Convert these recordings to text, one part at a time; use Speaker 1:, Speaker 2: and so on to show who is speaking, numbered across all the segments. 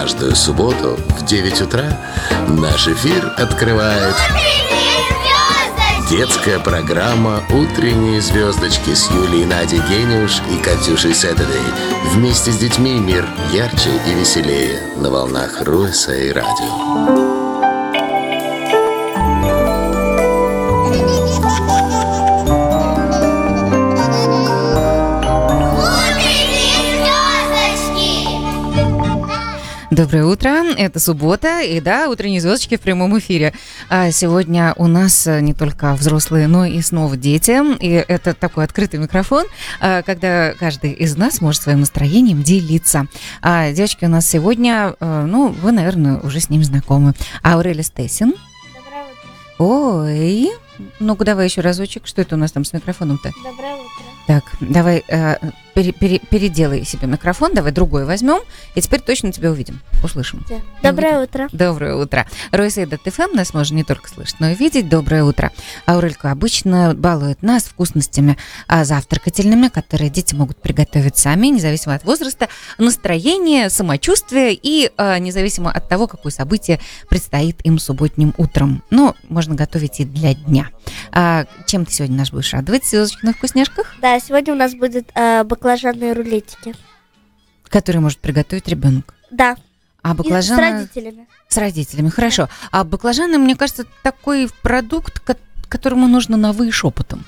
Speaker 1: Каждую субботу в 9 утра наш эфир открывает детская программа «Утренние звездочки» с Юлией Надей Гениуш и Катюшей Сэттедей. Вместе с детьми мир ярче и веселее на волнах Руэса и радио.
Speaker 2: Доброе утро, это суббота, и да, утренние звездочки в прямом эфире. А сегодня у нас э, не только взрослые, но и снова дети, и это такой открытый микрофон, а, когда каждый из нас может своим настроением делиться. А девочки у нас сегодня, э, ну, вы, наверное, уже с ним знакомы. Аурелия Стессин.
Speaker 3: Доброе утро.
Speaker 2: Ой, ну-ка давай еще разочек, что это у нас там с микрофоном-то?
Speaker 3: Доброе утро.
Speaker 2: Так, давай э, пере- пере- переделай себе микрофон, давай другой возьмем, и теперь точно тебя увидим, услышим.
Speaker 3: Доброе утро.
Speaker 2: Доброе утро. Ройсейда ТФМ нас можно не только слышать, но и видеть. Доброе утро. Аурелька обычно балует нас вкусностями а, завтракательными, которые дети могут приготовить сами, независимо от возраста, настроения, самочувствия и а, независимо от того, какое событие предстоит им субботним утром. Но можно готовить и для дня. А, чем ты сегодня нас будешь радовать? Звездочки на вкусняшках?
Speaker 3: Да, сегодня у нас будет э, баклажанные рулетики.
Speaker 2: Которые может приготовить ребенок.
Speaker 3: Да,
Speaker 2: А
Speaker 3: и с
Speaker 2: баклажаны...
Speaker 3: родителями.
Speaker 2: С родителями, хорошо. А баклажаны, мне кажется, такой продукт, ко- которому нужно на вы шепотом.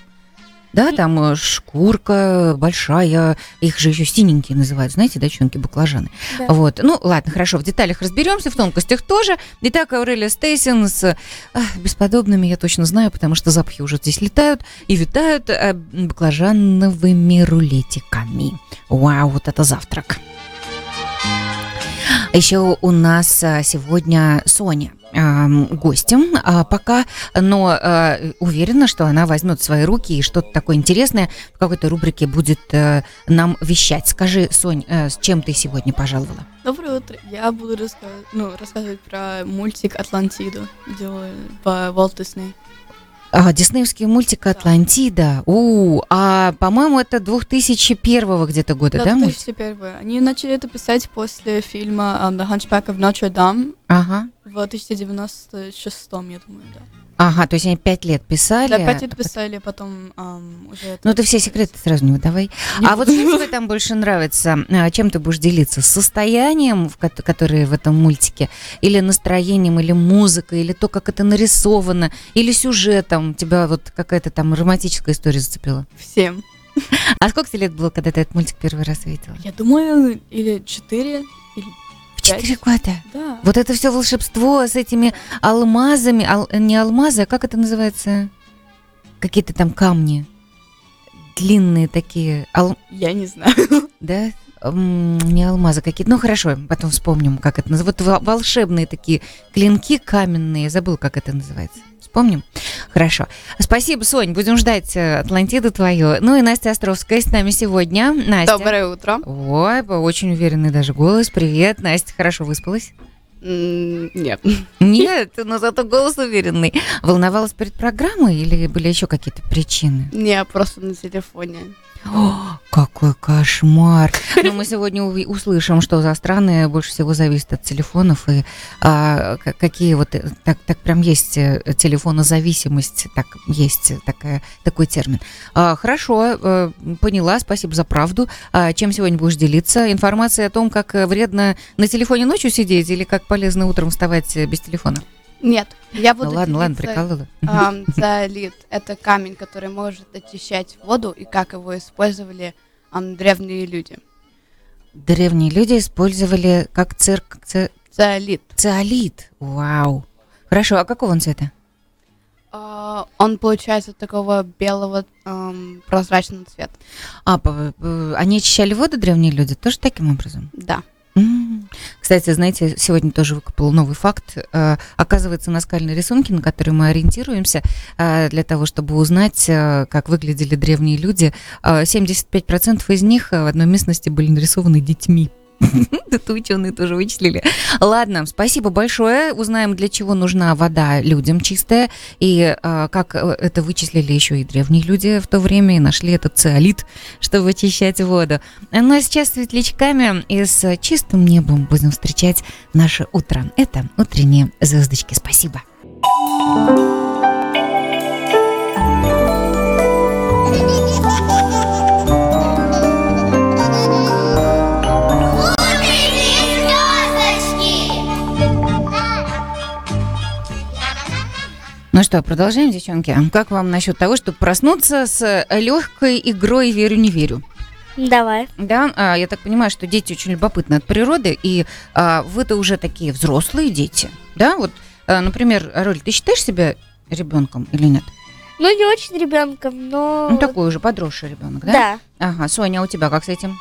Speaker 2: Да, там э, шкурка большая, их же еще синенькие называют, знаете, да, чунки баклажаны.
Speaker 3: Да.
Speaker 2: Вот, ну ладно, хорошо, в деталях разберемся, в тонкостях тоже. Итак, Аурелия Стейсин с ах, бесподобными, я точно знаю, потому что запахи уже здесь летают и витают э, баклажановыми рулетиками. Вау, вот это завтрак. Еще у нас а, сегодня Соня гостем а, пока, но а, уверена, что она возьмет свои руки и что-то такое интересное в какой-то рубрике будет э, нам вещать. Скажи, Сонь, э, с чем ты сегодня пожаловала?
Speaker 4: Доброе утро. Я буду раска- ну, рассказывать про мультик «Атлантиду» делаю по Walt Disney.
Speaker 2: А, диснеевский мультик «Атлантида». У, а, по-моему, это 2001 где-то года, да, мультик?
Speaker 4: 2001. Они начали это писать после фильма um, «The Hunchback of Notre Dame»
Speaker 2: Ага.
Speaker 4: в 1996, я думаю, да.
Speaker 2: Ага, то есть они пять лет писали.
Speaker 4: Да, пять
Speaker 2: а
Speaker 4: лет писали, потом um, уже это...
Speaker 2: Ну, ты все секреты сразу не выдавай.
Speaker 4: Не
Speaker 2: А вот что тебе там больше нравится? А, Чем ты будешь делиться? С состоянием, в ко- которое в этом мультике? Или настроением, или музыкой, или то, как это нарисовано, или сюжетом? Тебя вот какая-то там романтическая история зацепила?
Speaker 4: Всем.
Speaker 2: А сколько тебе лет было, когда ты этот мультик первый раз видела?
Speaker 4: Я думаю, или четыре, или
Speaker 2: четыре года.
Speaker 4: да.
Speaker 2: Вот это все волшебство с этими алмазами, ал- не алмазы, а как это называется? Какие-то там камни. Длинные такие. ал-
Speaker 4: Я не знаю.
Speaker 2: Да? Не алмазы какие-то. Ну хорошо, потом вспомним, как это называется. Вот во- волшебные такие клинки каменные. Забыл, как это называется. Вспомним? Хорошо. Спасибо, Сонь. Будем ждать э, Атлантиду твою. Ну и Настя Островская с нами сегодня. Настя.
Speaker 5: Доброе утро.
Speaker 2: Ой, очень уверенный даже голос. Привет, Настя. Хорошо выспалась?
Speaker 5: Нет.
Speaker 2: Нет, но зато голос уверенный. Волновалась перед программой или были еще какие-то причины?
Speaker 5: Не, просто на телефоне.
Speaker 2: О, какой кошмар! Но мы сегодня услышим, что за страны больше всего зависит от телефонов и а, какие вот э, так, так прям есть э, телефонозависимость, так есть такая, такой термин. А, хорошо, э, поняла, спасибо за правду. А, чем сегодня будешь делиться? Информация о том, как вредно на телефоне ночью сидеть или как полезно утром вставать без телефона?
Speaker 5: Нет, я
Speaker 2: Ну
Speaker 5: буду
Speaker 2: ладно, ладно,
Speaker 5: делиться,
Speaker 2: прикалывала.
Speaker 5: ам, Циолит – это камень, который может очищать воду, и как его использовали ам, древние люди.
Speaker 2: Древние люди использовали как цирк, ци-
Speaker 5: Циолит.
Speaker 2: циолит. Вау. Хорошо, а какого он цвета?
Speaker 5: А, Он получается такого белого ам, прозрачного цвета.
Speaker 2: А, п- п- они очищали воду, древние люди, тоже таким образом?
Speaker 5: Да.
Speaker 2: Кстати, знаете, сегодня тоже выкопал новый факт. Э, Оказывается, наскальные рисунки, на которые мы ориентируемся э, для того, чтобы узнать, э, как выглядели древние люди, э, 75% из них в одной местности были нарисованы детьми. Это ученые тоже вычислили. Ладно, спасибо большое. Узнаем, для чего нужна вода людям чистая, и а, как э, это вычислили еще и древние люди в то время, и нашли этот циолит, чтобы очищать воду. Ну а сейчас светлячками и с чистым небом будем встречать наше утро. Это утренние звездочки. Спасибо. Ну что, продолжаем, девчонки. Как вам насчет того, чтобы проснуться с легкой игрой «Верю, не верю»?
Speaker 3: Давай.
Speaker 2: Да, а, я так понимаю, что дети очень любопытны от природы, и а, вы-то уже такие взрослые дети, да? Вот, а, например, Роль, ты считаешь себя ребенком или нет?
Speaker 3: Ну, не очень ребенком, но...
Speaker 2: Ну, такой уже подросший ребенок, да?
Speaker 3: Да.
Speaker 2: Ага, Соня, а у тебя как с этим?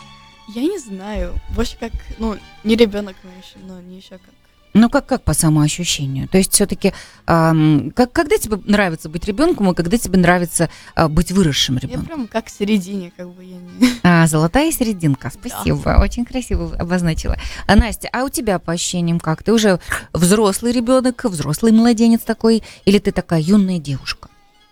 Speaker 4: Я не знаю. Больше как, ну, не ребенок, но еще, но не еще как.
Speaker 2: Ну, как, как по самоощущению? То есть все-таки, как, когда тебе нравится быть ребенком, и когда тебе нравится а, быть выросшим
Speaker 4: Я
Speaker 2: ребенком?
Speaker 4: прям как в середине, как бы я не...
Speaker 2: А, золотая серединка, спасибо, очень красиво обозначила. А, Настя, а у тебя по ощущениям как? Ты уже взрослый ребенок, взрослый младенец такой, или ты такая юная девушка?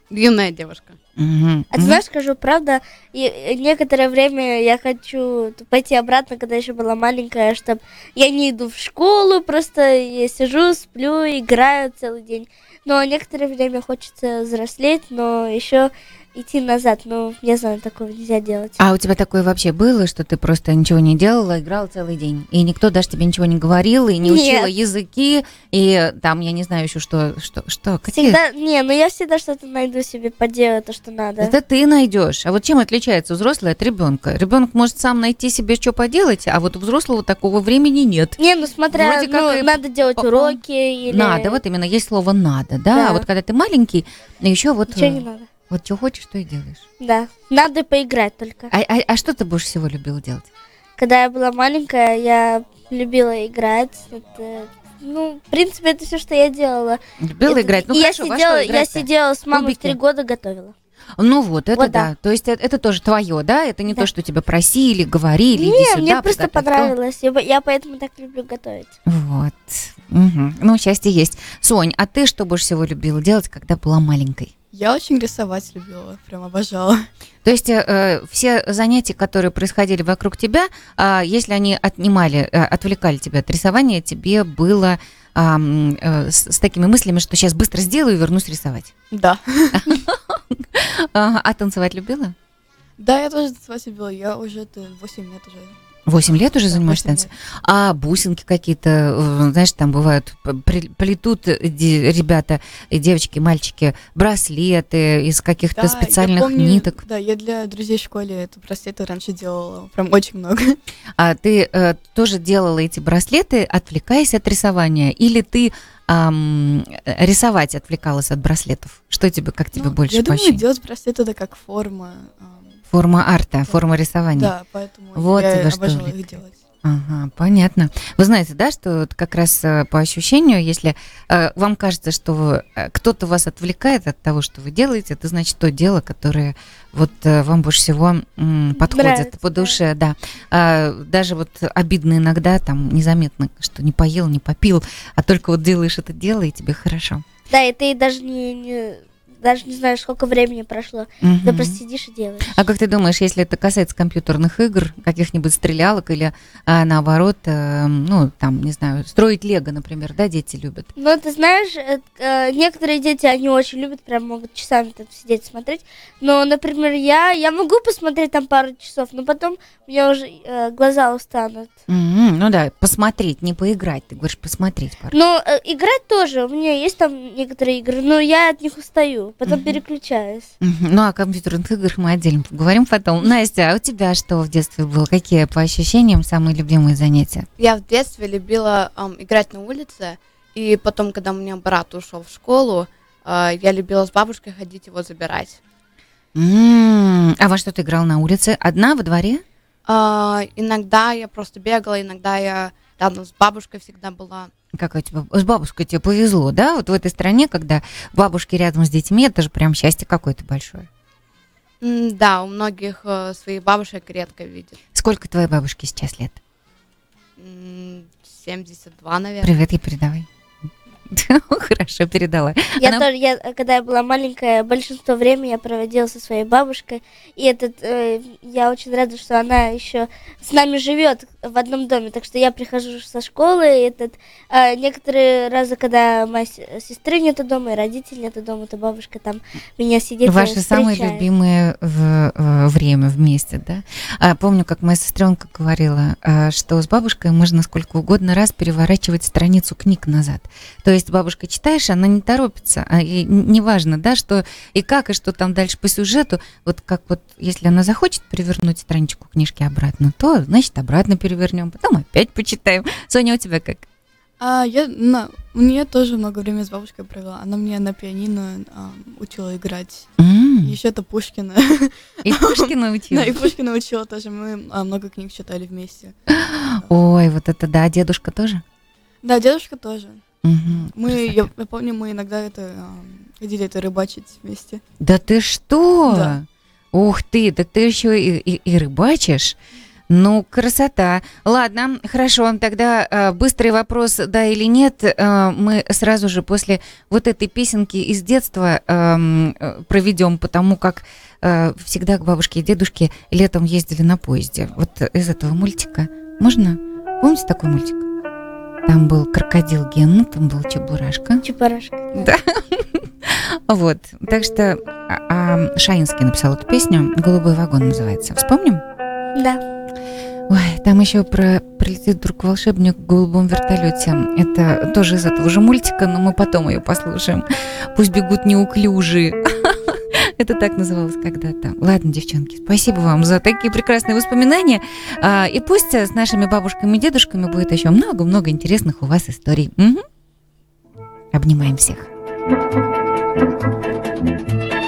Speaker 5: Юная девушка.
Speaker 2: Мгм.
Speaker 3: А ты знаешь, скажу, правда, и э, некоторое время я хочу пойти обратно, когда еще была маленькая, чтобы я не иду в школу, просто я сижу, сплю, играю целый день. Но некоторое время хочется взрослеть, но еще идти назад. Но не знаю, такого нельзя делать.
Speaker 2: А у тебя такое вообще было, что ты просто ничего не делала, играла целый день, и никто даже тебе ничего не говорил, и не
Speaker 3: Нет.
Speaker 2: учила языки, и там, я не знаю еще что, что, что, какие...
Speaker 3: Всегда, не, ну я всегда что-то найду себе поделать, то, что надо.
Speaker 2: Это ты найдешь. А вот чем отличается взрослый от ребенка? Ребенок может сам найти себе, что поделать, а вот у взрослого такого времени нет.
Speaker 3: Не, ну смотря,
Speaker 2: Вроде как
Speaker 3: ну,
Speaker 2: и
Speaker 3: надо делать
Speaker 2: по-
Speaker 3: уроки или...
Speaker 2: Надо, вот именно есть слово надо, да.
Speaker 3: Да.
Speaker 2: А вот когда ты маленький, еще вот,
Speaker 3: Ничего
Speaker 2: э,
Speaker 3: не надо.
Speaker 2: Вот что хочешь, то и делаешь.
Speaker 3: Да, надо поиграть только.
Speaker 2: А, а- а что ты больше всего любила делать?
Speaker 3: Когда я была маленькая, я любила играть. Это, ну, в принципе, это все, что я делала.
Speaker 2: Любила
Speaker 3: Это-
Speaker 2: играть? Ну хорошо,
Speaker 3: я
Speaker 2: во
Speaker 3: сидела,
Speaker 2: что
Speaker 3: я сидела с мамой
Speaker 2: Кубики?
Speaker 3: три года готовила.
Speaker 2: Ну вот, это
Speaker 3: Вот
Speaker 2: да.
Speaker 3: да.
Speaker 2: То есть это, это тоже твое, да? Это не
Speaker 3: Да.
Speaker 2: то, что тебя просили, говорили, иди
Speaker 3: Не,
Speaker 2: сюда,
Speaker 3: мне просто понравилось. Я, я поэтому так люблю готовить.
Speaker 2: Вот. Мгм. Ну, счастье есть. Сонь, а ты что больше всего любила делать, когда была маленькой?
Speaker 4: Я очень рисовать любила, прям обожала.
Speaker 2: То есть э, э, все занятия, которые происходили вокруг тебя, а, если они отнимали, э, отвлекали тебя от рисования, тебе было ам, э, с, с такими мыслями, что сейчас быстро сделаю и вернусь рисовать.
Speaker 4: Да.
Speaker 2: А, танцевать любила?
Speaker 4: Да, я тоже танцевать любила. Я уже это 8 лет уже.
Speaker 2: Восемь лет уже занимаешься танцем? А бусинки какие-то, э, знаешь, там бывают, плетут э, ребята, и девочки, мальчики, браслеты из каких-то
Speaker 4: Да,
Speaker 2: специальных
Speaker 4: помню,
Speaker 2: ниток.
Speaker 4: Да, я для друзей в школе это браслеты раньше делала. Прям очень много.
Speaker 2: А ты э, тоже делала эти браслеты, отвлекаясь от рисования, или ты ам, э, рисовать отвлекалась от браслетов? Что тебе, как тебе
Speaker 4: Ну,
Speaker 2: больше
Speaker 4: Я думаю, делать браслет это как форма. ам,
Speaker 2: Форма арта, форма рисования.
Speaker 4: Да, поэтому
Speaker 2: Вот
Speaker 4: я
Speaker 2: тебя что
Speaker 4: обожала их делать.
Speaker 2: Ага, понятно. Вы знаете, да, что вот как раз э, по ощущению, если э, вам кажется, что э, кто-то вас отвлекает от того, что вы делаете, это значит то дело, которое вот э, вам больше всего м, подходит
Speaker 3: Нравится,
Speaker 2: по
Speaker 3: да.
Speaker 2: душе, да. А, даже вот обидно иногда, там незаметно, что не поел, не попил, а только вот делаешь это дело, и тебе хорошо.
Speaker 3: Да, и ты даже не, не- даже не знаешь, сколько времени прошло. Ты
Speaker 2: Мгм.
Speaker 3: просто сидишь и делаешь.
Speaker 2: А как ты думаешь, если это касается компьютерных игр, каких-нибудь стрелялок или а, наоборот, э, ну, там, не знаю, строить лего, например, да, дети любят?
Speaker 3: Но ты знаешь, э, э, некоторые дети, они очень любят, прям могут часами там сидеть смотреть. Но, например, я, я могу посмотреть там пару часов, но потом у меня уже э, глаза устанут.
Speaker 2: Мгм, ну да, посмотреть, не поиграть, ты говоришь посмотреть пару.
Speaker 3: Но э, играть тоже, у меня есть там некоторые игры, но я от них устаю, потом
Speaker 2: Мгм.
Speaker 3: переключаюсь.
Speaker 2: Ну, о компьютерных играх мы отдельно поговорим потом. Настя, а у тебя что в детстве было? Какие по ощущениям самые любимые занятия?
Speaker 5: Я в детстве любила ам, играть на улице, и потом, когда у меня брат ушел в школу, а, я любила с бабушкой ходить его забирать.
Speaker 2: М, А во что ты играл на улице? Одна во дворе?
Speaker 5: А, иногда я просто бегала, иногда я рядом с бабушкой всегда была.
Speaker 2: Как у тебя? С бабушкой тебе повезло, да? Вот в этой стране, когда бабушки рядом с детьми, это же прям счастье какое-то большое.
Speaker 5: Да, у многих э, своих бабушек редко видят.
Speaker 2: Сколько твоей бабушке сейчас лет?
Speaker 5: М, 72, наверное.
Speaker 2: Привет, ей передавай. Хорошо, передала.
Speaker 3: Я
Speaker 2: Она-
Speaker 3: тоже, я, когда я была маленькая, большинство времени я проводила со своей бабушкой. И этот, э, я очень рада, что она еще с нами живет в одном доме. Так что я прихожу со школы, и этот, а, некоторые разы, когда моя сестры нету дома, и родителей нету дома, то бабушка там меня сидит
Speaker 2: Ваше самое любимое в- э, время вместе, да? А, помню, как моя сестренка говорила, а, что с бабушкой можно сколько угодно раз переворачивать страницу книг назад. То есть бабушка читаешь, она не торопится, а ей неважно, да, что и как, и что там дальше по сюжету. Вот как вот, если она захочет перевернуть страничку книжки обратно, то, значит, обратно перевернем, потом опять почитаем. Соня, у тебя как?
Speaker 4: А я, на, мне тоже много времени с бабушкой провела. Она мне на пианино а, учила играть.
Speaker 2: М,
Speaker 4: Еще это Пушкина.
Speaker 2: И Пушкина учила.
Speaker 4: Да, и Пушкина учила тоже. Мы а, много книг читали вместе.
Speaker 2: Ой, вот это да, дедушка тоже?
Speaker 4: Да, дедушка тоже.
Speaker 2: Мгм,
Speaker 4: Мы, я, я помню, мы иногда это а, ходили это рыбачить вместе.
Speaker 2: Да ты что?
Speaker 4: Да.
Speaker 2: Ух ты, так ты еще и, и- и рыбачишь? Ну, красота. Ладно, хорошо, тогда э, быстрый вопрос, да или нет, э, мы сразу же после вот этой песенки из детства эм, э, проведем, потому как э, всегда к бабушке и дедушке летом ездили на поезде. Вот из этого мультика можно? Помните такой мультик? Там был крокодил Гена, там был Чебурашка.
Speaker 3: Чебурашка.
Speaker 2: Да. Вот. Так что а, а, Шаинский написал эту песню. Голубой вагон называется. Вспомним?
Speaker 3: Да.
Speaker 2: Ой, там еще про прилетит вдруг волшебник в голубом вертолете. Это тоже из этого же мультика, но мы потом ее послушаем. Пусть бегут неуклюжие. Это так называлось когда-то. Ладно, девчонки, спасибо вам за такие прекрасные воспоминания. А, И пусть с нашими бабушками и дедушками будет еще много-много интересных у вас историй. Мгм. Обнимаем всех.
Speaker 1: Медленно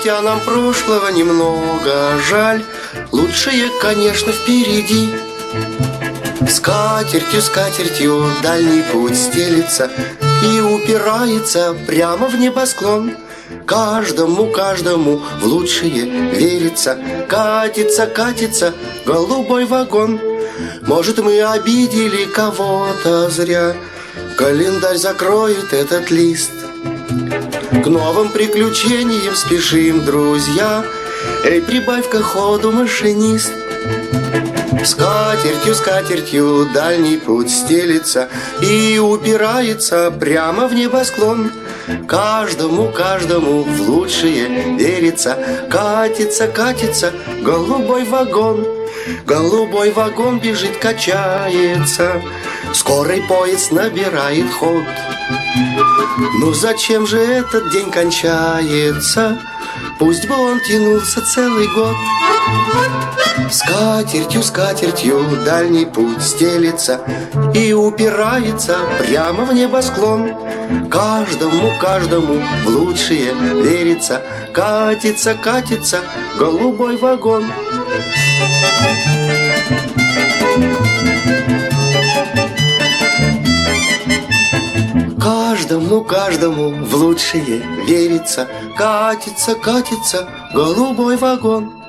Speaker 1: хотя нам прошлого немного жаль. Лучшее, конечно, впереди. Скатертью, скатертью дальний путь стелится И упирается прямо в небосклон. Каждому, каждому в лучшее верится. Катится, катится голубой вагон. Может, мы обидели кого-то зря. Календарь закроет этот лист К новым приключениям спешим, друзья. Эй, прибавь-ка ходу, машинист. Скатертью, скатертью дальний путь стелится И упирается прямо в небосклон. Каждому, каждому в лучшее верится. Катится, катится голубой вагон. Голубой вагон бежит, качается. Скорый поезд набирает ход Ну зачем же этот день кончается? Пусть бы он тянулся целый год. Скатертью, скатертью дальний путь стелится И упирается прямо в небосклон. Каждому, каждому в лучшее верится. Катится, катится голубой вагон Каждому, каждому в лучшее верится. Катится, катится голубой вагон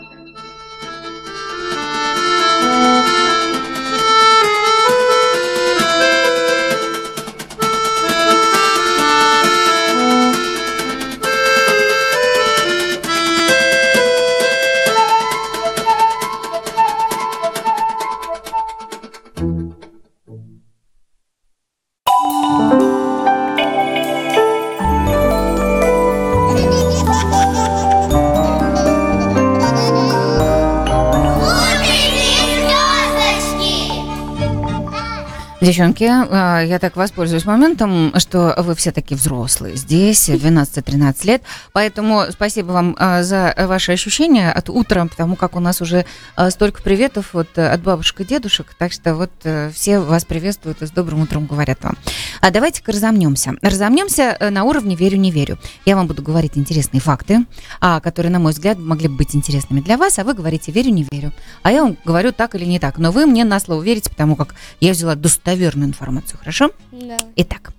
Speaker 2: Девчонки, а, я так воспользуюсь моментом, что вы все такие взрослые здесь, 12-13 лет, поэтому спасибо вам а, за ваши ощущения от утра, потому как у нас уже а, столько приветов вот от бабушек и дедушек, так что вот э, все вас приветствуют и с добрым утром говорят вам. А давайте-ка разомнемся. Разомнемся э, на уровне верю-не верю. Я вам буду говорить интересные факты, которые, на мой взгляд, могли бы быть интересными для вас, а вы говорите верю-не верю. А я вам говорю так или не так, но вы мне на слово верите, потому как я взяла достоверную информацию, хорошо?
Speaker 3: Да.
Speaker 2: Итак,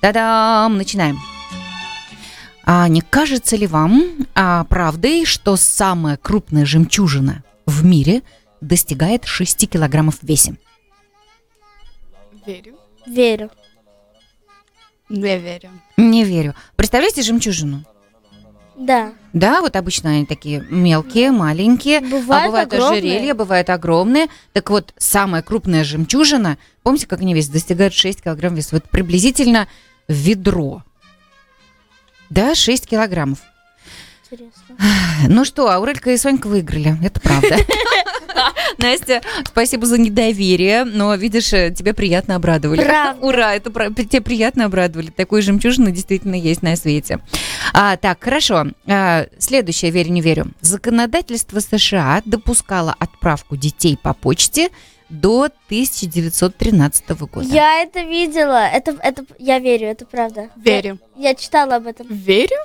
Speaker 2: та-дам, начинаем. А не кажется ли вам а, правдой, что самая крупная жемчужина в мире достигает 6 килограммов в весе?
Speaker 4: Верю.
Speaker 3: Верю.
Speaker 4: Не верю.
Speaker 2: Не верю. Представляете жемчужину?
Speaker 3: Да.
Speaker 2: Да, вот обычно они такие мелкие, маленькие.
Speaker 3: Бывают
Speaker 2: а бывают
Speaker 3: огромные.
Speaker 2: ожерелья, бывают огромные. Так вот, самая крупная жемчужина, помните, как они весят, достигают 6 килограмм веса? Вот приблизительно ведро. Да, 6 килограммов.
Speaker 3: Интересно.
Speaker 2: Ну что, Аурелька и Сонька выиграли, это правда. Настя, спасибо за недоверие, но, видишь, э, тебя приятно обрадовали.
Speaker 3: Правда.
Speaker 2: Ура, это тебя приятно обрадовали. Такой жемчужины действительно есть на свете. А, так, хорошо. А, следующее, верю, не верю. Законодательство США допускало отправку детей по почте до 1913 года.
Speaker 3: Я это видела. Это, это, я верю, это правда.
Speaker 4: Верю.
Speaker 3: Я, я читала об этом.
Speaker 4: Верю?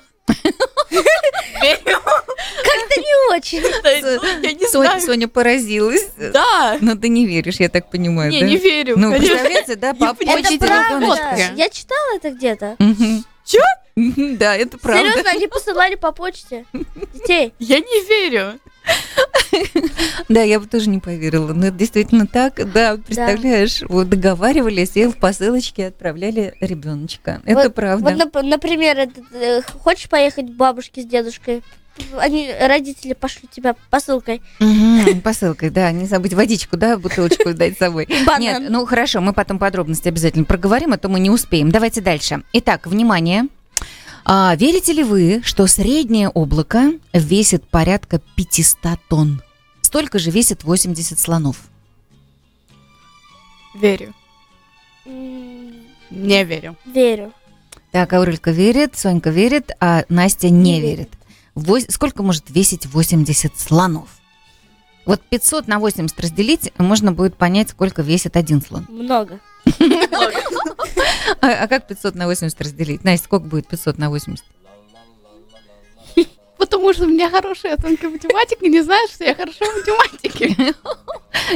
Speaker 4: Верю.
Speaker 3: Как-то не очень.
Speaker 4: Я не
Speaker 2: Соня,
Speaker 4: знаю.
Speaker 2: Соня поразилась.
Speaker 4: Да.
Speaker 2: Но ты не веришь, я так понимаю,
Speaker 4: Не, не верю.
Speaker 2: Ну, представляете, да, по
Speaker 3: Это правда. Я читала это где-то.
Speaker 4: Чё?
Speaker 2: Да, это правда.
Speaker 3: Серьезно, они посылали по почте детей.
Speaker 4: Я не верю.
Speaker 2: Да, я бы тоже не поверила. Но это действительно так. Да, представляешь, вот договаривались и в посылочке отправляли ребеночка. Это
Speaker 3: Вот-
Speaker 2: правда.
Speaker 3: Вот, нап- например, э, хочешь поехать к бабушке с дедушкой? Они, родители, пошлют тебя посылкой.
Speaker 2: Мгм, Посылкой, да, не забыть водичку, да, бутылочку дать с собой.
Speaker 3: Банан.
Speaker 2: Нет, ну хорошо, мы потом подробности обязательно проговорим, а то мы не успеем. Давайте дальше. Итак, внимание. А, верите ли вы, что среднее облако весит порядка 500 тонн? Столько же весит 80 слонов.
Speaker 4: Верю. Не верю.
Speaker 3: Верю.
Speaker 2: Так, Аурелька верит, Сонька верит, а Настя не,
Speaker 3: Не
Speaker 2: верит. Вось- сколько может весить 80 слонов? Вот 500 на 80 разделить, можно будет понять, сколько весит один слон.
Speaker 3: Много.
Speaker 2: А, а как 500 на 80 разделить? Настя, сколько будет 500 на 80?
Speaker 5: Потому что у меня хорошая оценка математики, не знаешь, что я хорошо в математике.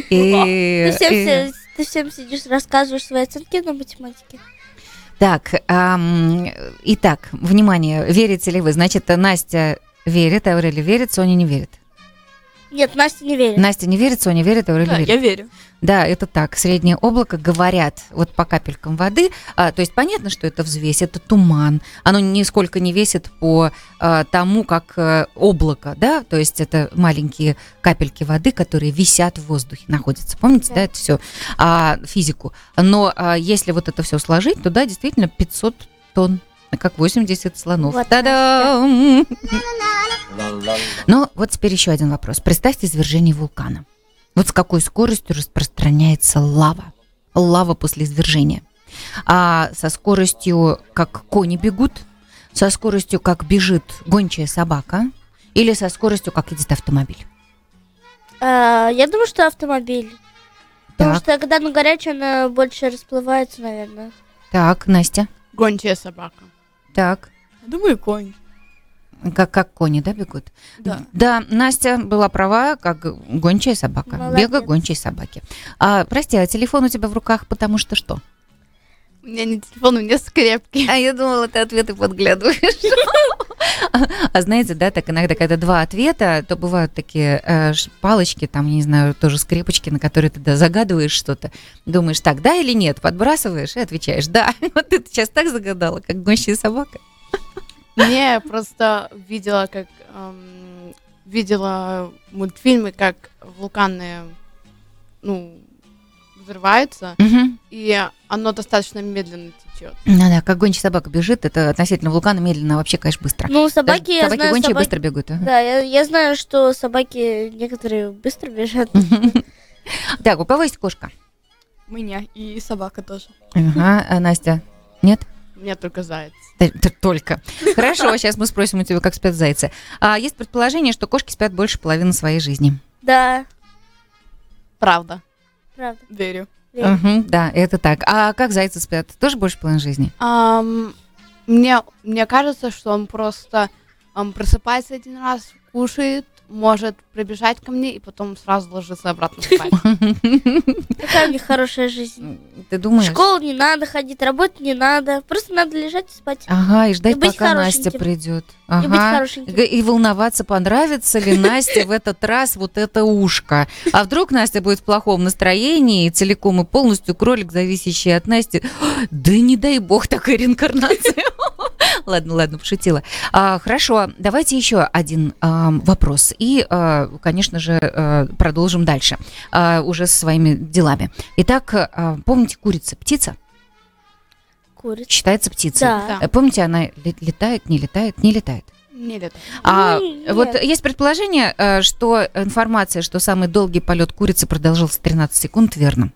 Speaker 2: И-
Speaker 3: Ты всем, сидишь, рассказываешь свои оценки на математике.
Speaker 2: Так, итак, внимание, верите ли вы? Значит, Настя верит, Аурелия верит, Соня не верит.
Speaker 3: Нет, Настя не верит.
Speaker 2: Настя не верит, Соня верит, Аурелия
Speaker 4: Да,
Speaker 2: верит.
Speaker 4: я верю.
Speaker 2: Да, это так. Среднее облако говорят вот по капелькам воды. А, то есть понятно, что это взвесь, это туман. Оно нисколько не весит по а, тому, как а, облако, да, то есть это маленькие капельки воды, которые висят в воздухе, находятся. Помните, да,
Speaker 3: Да.
Speaker 2: это все а, физику. Но а, если вот это все сложить, то да, действительно 500 тонн как 80 слонов.
Speaker 3: Вот,
Speaker 2: Та-дам! Но вот теперь еще один вопрос. Представьте извержение вулкана. Вот с какой скоростью распространяется лава? Лава после извержения. А со скоростью, как кони бегут, со скоростью, как бежит гончая собака, или со скоростью, как едет автомобиль.
Speaker 3: А, я думаю, что автомобиль. Потому
Speaker 2: Так,
Speaker 3: что когда на горячей она больше расплывается, наверное.
Speaker 2: так, Настя.
Speaker 5: Гончая собака.
Speaker 2: Так,
Speaker 4: Думаю, конь.
Speaker 2: как, как кони, да, бегут?
Speaker 4: Да.
Speaker 2: Да, Настя была права, как гончая собака.
Speaker 3: Молодец.
Speaker 2: Бега гончей собаки. А, прости, а телефон у тебя в руках, потому что что?
Speaker 5: У меня не телефон, у меня скрепки.
Speaker 2: А я думала, ты ответы подглядываешь. А знаете, да, так иногда, когда два ответа, то бывают такие э, палочки, там, не знаю, тоже скрепочки, на которые ты да, загадываешь что-то. Думаешь, так, да или нет? Подбрасываешь и отвечаешь, да. Вот ты сейчас так загадала, как гончая собака.
Speaker 5: Не, просто видела, как эм, видела мультфильмы, как вулканы, ну, взрываются,
Speaker 2: Мгм.
Speaker 5: и оно достаточно медленно течет.
Speaker 2: Ну да, как гончая собака бежит, это относительно вулкана медленно, вообще, конечно, быстро.
Speaker 3: Ну,
Speaker 2: Даже
Speaker 3: собаки, я
Speaker 2: собаки
Speaker 3: знаю,
Speaker 2: гончие
Speaker 3: собаки-
Speaker 2: быстро бегут. ага.
Speaker 3: Да, я, я знаю, что собаки некоторые быстро бежат.
Speaker 2: Так, у кого есть кошка?
Speaker 4: Меня и собака тоже.
Speaker 2: Ага, а Настя? Нет?
Speaker 5: Мне только заяц.
Speaker 2: Только. Хорошо, сейчас мы спросим у тебя, как спят зайцы. А, есть предположение, что кошки спят больше половины своей жизни.
Speaker 3: Да,
Speaker 5: Правда.
Speaker 3: Правда.
Speaker 4: Верю.
Speaker 3: верю.
Speaker 2: Мгм, да, это так. А как зайцы спят? Тоже больше половины жизни?
Speaker 5: Ам, мне, мне кажется, что он просто ам, просыпается один раз, кушает, может прибежать ко мне и потом сразу ложится обратно спать.
Speaker 3: Какая у них хорошая жизнь.
Speaker 2: Ты
Speaker 3: В
Speaker 2: думаешь?
Speaker 3: школу не надо ходить, работать не надо. Просто надо лежать и спать.
Speaker 2: Ага, и ждать,
Speaker 3: И быть
Speaker 2: пока Настя придет.
Speaker 3: И быть
Speaker 2: Ага.
Speaker 3: хорошеньким.
Speaker 2: И волноваться, понравится ли Насте в этот раз вот это ушко. А вдруг Настя будет в плохом настроении, и целиком и полностью кролик, зависящий от Насти. Да не дай бог такой реинкарнации. Ладно, ладно, пошутила. А, хорошо, давайте еще один а, вопрос. И, а, конечно же, а, продолжим дальше, а, уже со своими делами. Итак, а, помните курица, птица?
Speaker 3: Курица.
Speaker 2: Считается птицей.
Speaker 3: Да.
Speaker 2: Помните, она ле- летает, не летает, не летает.
Speaker 5: Не лето.
Speaker 2: А
Speaker 3: Ну,
Speaker 2: вот
Speaker 3: нет.
Speaker 2: есть предположение, что информация, что самый долгий полет курицы продолжался 13 секунд, верно?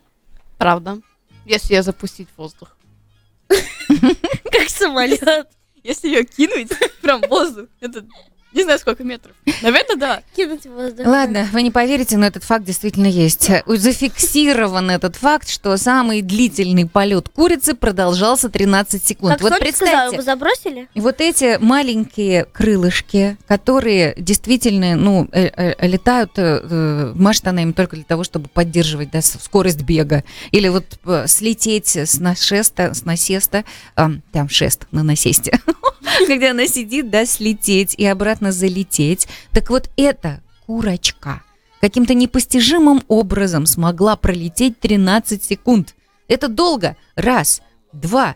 Speaker 5: Правда. Если ее запустить воздух.
Speaker 3: Как самолет.
Speaker 4: Если ее кинуть прям в воздух, это не знаю сколько метров. Наверное, да.
Speaker 3: Кинуть в воздух.
Speaker 2: Ладно, вы не поверите, но этот факт действительно есть. Зафиксирован этот факт, что самый длительный полет курицы продолжался 13 секунд.
Speaker 3: Как
Speaker 2: вот
Speaker 3: сказала,
Speaker 2: представьте,
Speaker 3: его забросили?
Speaker 2: вот эти маленькие крылышки, которые действительно, ну, э, э, летают, э, машет она им только для того, чтобы поддерживать да, скорость бега. Или вот э, слететь с насеста, с насеста, там шест на насесте, где она сидит, да, слететь и обратно залететь. Так вот эта курочка каким-то непостижимым образом смогла пролететь 13 секунд. Это долго. Раз, два,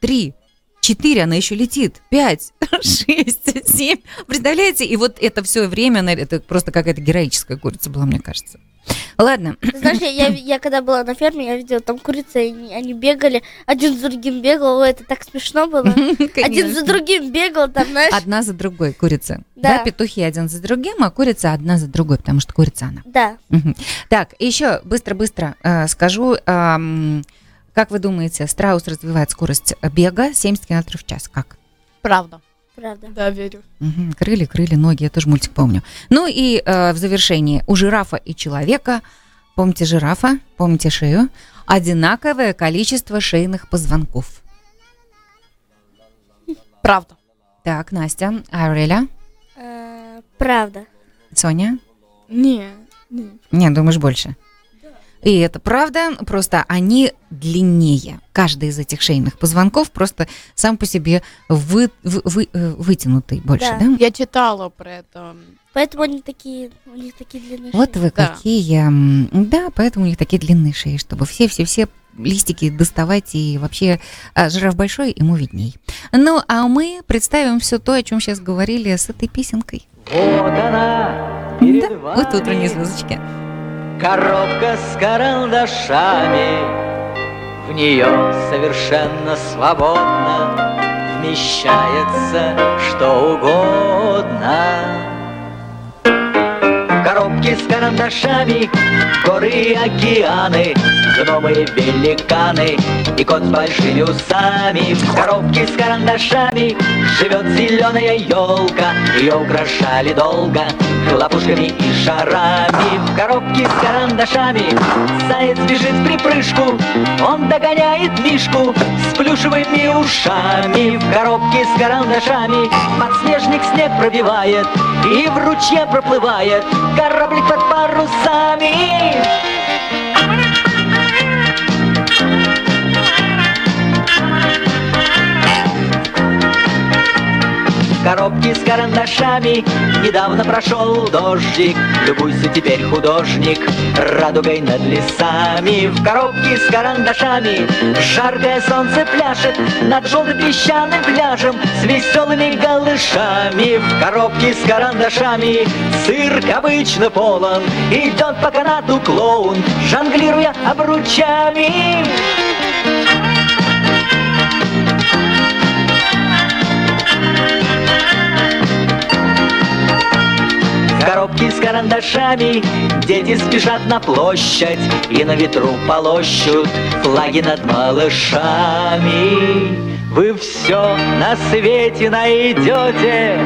Speaker 2: три, четыре, она еще летит. Пять, шесть, семь. Представляете? И вот это все время, это просто какая-то героическая курица была, мне кажется. Ладно.
Speaker 3: Знаешь, я, я, я когда была на ферме, я видела там курицы, они, они бегали, один за другим бегал, это так смешно было. Один
Speaker 2: Конечно.
Speaker 3: за другим бегал, там, знаешь.
Speaker 2: Одна за другой курица. Да.
Speaker 3: Да.
Speaker 2: петухи один за другим, а курица одна за другой, потому что курица она.
Speaker 3: Да.
Speaker 2: Так, еще быстро-быстро э, скажу. ам, как вы думаете, страус развивает скорость бега 70 км в час? Как?
Speaker 5: Правда.
Speaker 3: Правда.
Speaker 4: Да, верю.
Speaker 2: Мгм. Крылья, крылья, ноги, я тоже мультик помню. Ну и э, в завершении у жирафа и человека, помните жирафа, помните шею, одинаковое количество шейных позвонков.
Speaker 5: Правда.
Speaker 2: Так, Настя, Ауреля,
Speaker 3: Э, правда.
Speaker 2: Соня?
Speaker 4: Не, не.
Speaker 2: Не, думаешь больше? И это правда, просто они длиннее. Каждый из этих шейных позвонков просто сам по себе вы, вы- вы- э, вытянутый больше,
Speaker 3: Да.
Speaker 2: да?
Speaker 5: Я читала про это.
Speaker 3: Поэтому они такие, у них такие длинные
Speaker 2: Вот
Speaker 3: шеи.
Speaker 2: вы
Speaker 5: Да.
Speaker 2: какие. Да, поэтому у них такие длинные шеи, чтобы все-все-все листики доставать и вообще а, жираф большой, ему видней. Ну, а мы представим все то, о чем сейчас говорили с этой песенкой.
Speaker 6: Вот она перед
Speaker 2: Да,
Speaker 6: вами,
Speaker 2: вот утренние звездочки.
Speaker 6: Коробка с карандашами В нее совершенно свободно Вмещается что угодно В коробке с карандашами Горы океаны Гномы великаны И кот с большими усами. В коробке с карандашами Живет зеленая елка Ее украшали долго Хлопушками и шарами. В коробке с карандашами Заяц бежит в припрыжку Он догоняет мишку С плюшевыми ушами. В коробке с карандашами Подснежник снег пробивает И в ручье проплывает Кораблик под парусами Коробке с карандашами Недавно прошел дождик. Любуйся теперь, художник Радугой над лесами. В коробке с карандашами Жаркое солнце пляшет Над желтым песчаным пляжем С веселыми голышами В коробке с карандашами Цирк обычно полон. Идет по канату клоун Жонглируя обручами В коробке с карандашами. Дети спешат на площадь И на ветру полощут Флаги над малышами. Вы все на свете найдете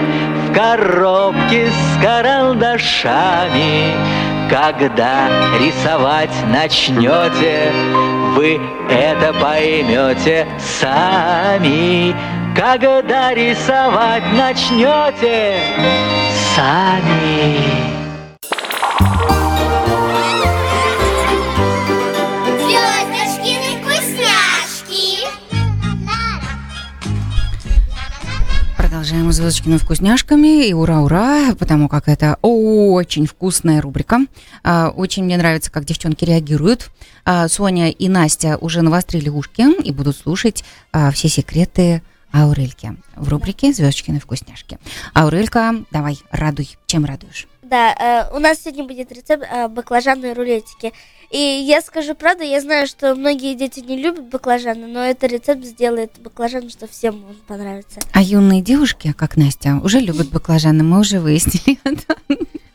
Speaker 6: В коробке с карандашами. Когда рисовать начнете Вы это поймете сами. Когда рисовать начнете сами
Speaker 7: Звездочкины вкусняшки.
Speaker 2: Продолжаем звездочкины вкусняшками. И ура-ура, потому как это очень вкусная рубрика. А, Очень мне нравится, как девчонки реагируют. А, Соня и Настя уже навострили ушки и будут слушать а, все секреты Аурельки в рубрике «Звездочкины вкусняшки». Аурелька, давай, радуй. Чем радуешь?
Speaker 3: Да, э, у нас сегодня будет рецепт э, баклажанной рулетики. И я скажу правду, я знаю, что многие дети не любят баклажаны, но этот рецепт сделает баклажан, что всем он понравится.
Speaker 2: А юные девушки, как Настя, уже любят баклажаны, мы уже выяснили.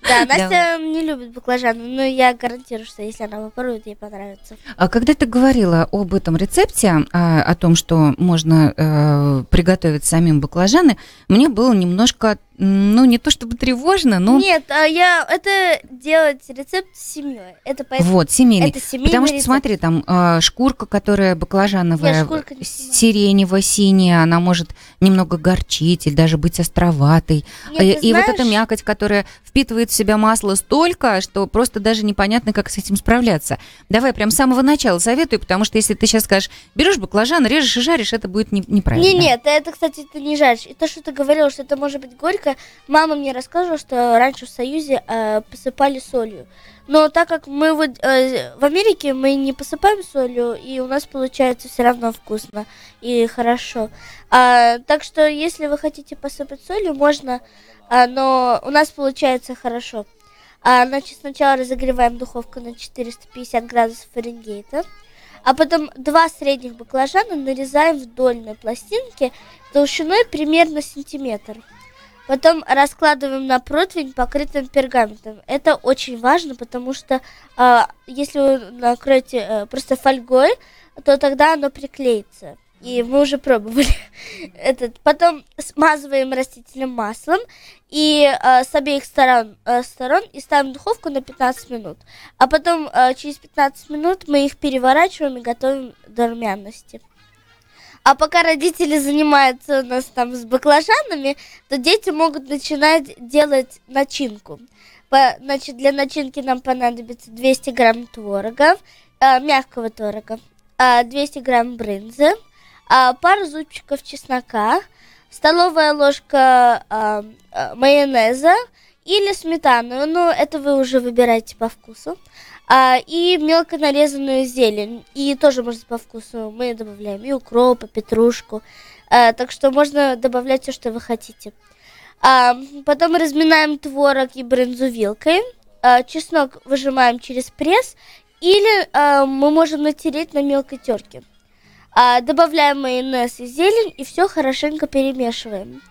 Speaker 3: Да, Настя не любит баклажаны, но я гарантирую, что если она попробует, ей понравится.
Speaker 2: А когда ты говорила об этом рецепте, а, о том, что можно э, приготовить самим баклажаны, мне было немножко, ну не то чтобы тревожно, но
Speaker 3: Нет, а я это делать рецепт с семьей. Это поэтому
Speaker 2: вот семейный.
Speaker 3: это семейный
Speaker 2: Потому что
Speaker 3: рецепт.
Speaker 2: смотри, там э, шкурка, которая баклажановая,
Speaker 3: шкурка
Speaker 2: сиренево-синяя, она может немного горчить или даже быть островатой.
Speaker 3: Нет,
Speaker 2: и
Speaker 3: ты
Speaker 2: и вот эта
Speaker 3: знаешь-
Speaker 2: мякоть, которая впитывает в себя масло столько, что просто даже непонятно, как с этим справляться. Давай прям с самого начала советую, потому что если ты сейчас скажешь, берешь баклажан, режешь и жаришь, это будет не- неправильно.
Speaker 3: Не, нет, это, кстати, ты не жаришь. И то, что ты говорила, что это может быть горько, мама мне рассказывала, что раньше в Союзе э, посыпали солью. Но так как мы вот э, в Америке мы не посыпаем солью, и у нас получается все равно вкусно и хорошо. А, так что, если вы хотите посыпать солью, можно, а, но у нас получается хорошо. А, значит, сначала разогреваем духовку на 450 градусов Фаренгейта. А потом два средних баклажана нарезаем вдоль на пластинки толщиной примерно сантиметр. Потом раскладываем на противень, покрытым пергаментом. Это очень важно, потому что а, если вы накроете э, просто фольгой, то тогда оно приклеится. И мы уже пробовали этот. Потом смазываем растительным маслом и э, с обеих сторон, э, сторон и ставим в духовку на 15 минут. А потом э, через 15 минут мы их переворачиваем и готовим до румяности. А пока родители занимаются у нас там с баклажанами, то дети могут начинать делать начинку. По- значит, для начинки нам понадобится 200 грамм творога, э, мягкого творога, э, 200 грамм брынзы, а, пару зубчиков чеснока, столовая ложка а, а, майонеза или сметану, ну это вы уже выбираете по вкусу, А, и мелко нарезанную зелень, и тоже можно по вкусу, мы добавляем и укроп, и петрушку, А, так что можно добавлять все, что вы хотите. А, потом разминаем творог и брынзу вилкой, А, чеснок выжимаем через пресс, или а, мы можем натереть на мелкой терке. А, добавляем майонез и зелень и все хорошенько перемешиваем.